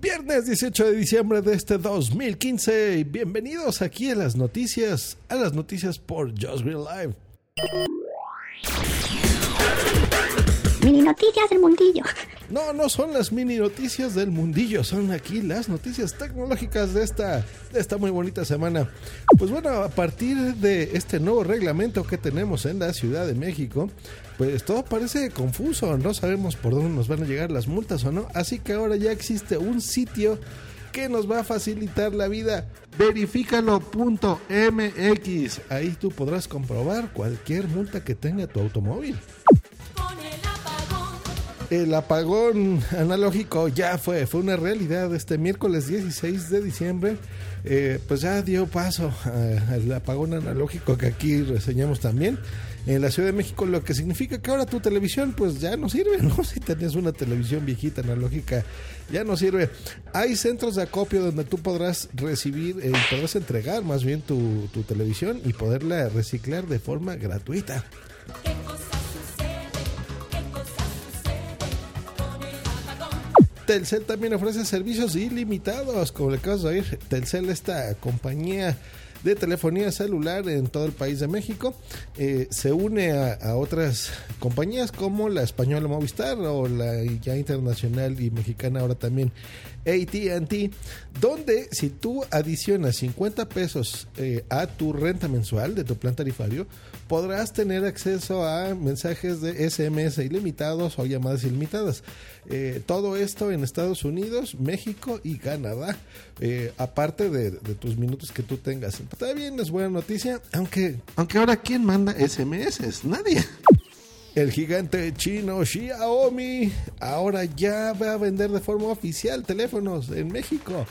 Viernes 18 de diciembre de este 2015 y bienvenidos aquí a las noticias, a las noticias por Just Real Live. Mini noticias del mundillo. No, no son las mini noticias del mundillo, son aquí las noticias tecnológicas de esta, de esta muy bonita semana. Pues bueno, a partir de este nuevo reglamento que tenemos en la Ciudad de México, pues todo parece confuso, no sabemos por dónde nos van a llegar las multas o no, así que ahora ya existe un sitio que nos va a facilitar la vida. Verifícalo.mx. Ahí tú podrás comprobar cualquier multa que tenga tu automóvil. El apagón analógico ya fue, fue una realidad este miércoles 16 de diciembre. eh, pues ya dio paso a- al apagón analógico que aquí reseñamos también en la Ciudad de México, lo que significa que ahora tu televisión pues ya no sirve, ¿no? Si tenías una televisión viejita analógica, ya no sirve. Hay centros de acopio donde tú podrás recibir eh, podrás entregar más bien tu, tu televisión y poderla reciclar de forma gratuita. Telcel también ofrece servicios ilimitados, como le acabas de oír. Telcel, esta compañía de telefonía celular en todo el país de México, eh, se une a, otras compañías como la española Movistar o la ya internacional y mexicana ahora también ATT, donde si tú adicionas 50 pesos eh, a tu renta mensual de tu plan tarifario, podrás tener acceso a mensajes de SMS ilimitados o llamadas ilimitadas. Eh, todo esto en Estados Unidos, México y Canadá. Aparte de tus minutos que tú tengas. Está bien, es buena noticia. Aunque, aunque ahora, ¿quién manda SMS? Nadie. El gigante chino Xiaomi ahora ya va a vender de forma oficial teléfonos en México.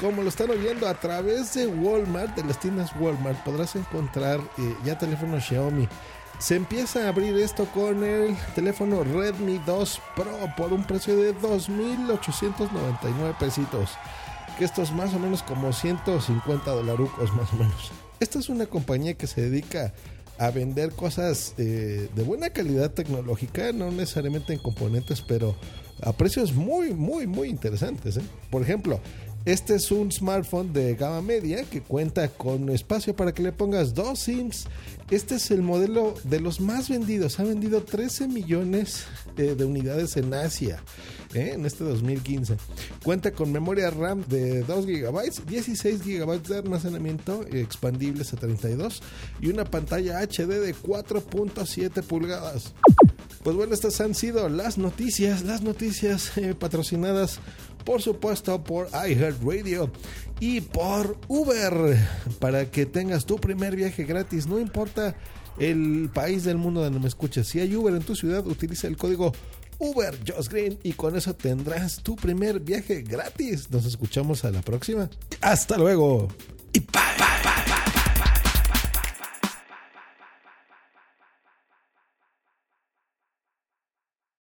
Como lo están oyendo a través de Walmart, de las tiendas Walmart, podrás encontrar eh, ya teléfonos Xiaomi. Se empieza a abrir esto con el teléfono Redmi 2 Pro por un precio de 2.899 pesitos. Que esto es más o menos como 150 dolarucos más o menos. Esta es una compañía que se dedica a vender cosas eh, de buena calidad tecnológica, no necesariamente en componentes, pero a precios muy, muy, muy interesantes. ¿eh? Por ejemplo, este es un smartphone de gama media que cuenta con espacio para que le pongas dos SIMs. Este es el modelo de los más vendidos. Ha vendido 13 millones eh, de unidades en Asia ¿eh? en este 2015. Cuenta con memoria RAM de 2 GB, 16 GB de almacenamiento expandibles a 32 y una pantalla HD de 4.7 pulgadas. Pues bueno, estas han sido las noticias, las noticias eh, patrocinadas por supuesto por iHeartRadio y por Uber para que tengas tu primer viaje gratis, no importa el país del mundo donde me escuches. Si hay Uber en tu ciudad, utiliza el código Uber Just Green y con eso tendrás tu primer viaje gratis. Nos escuchamos a la próxima. Hasta luego.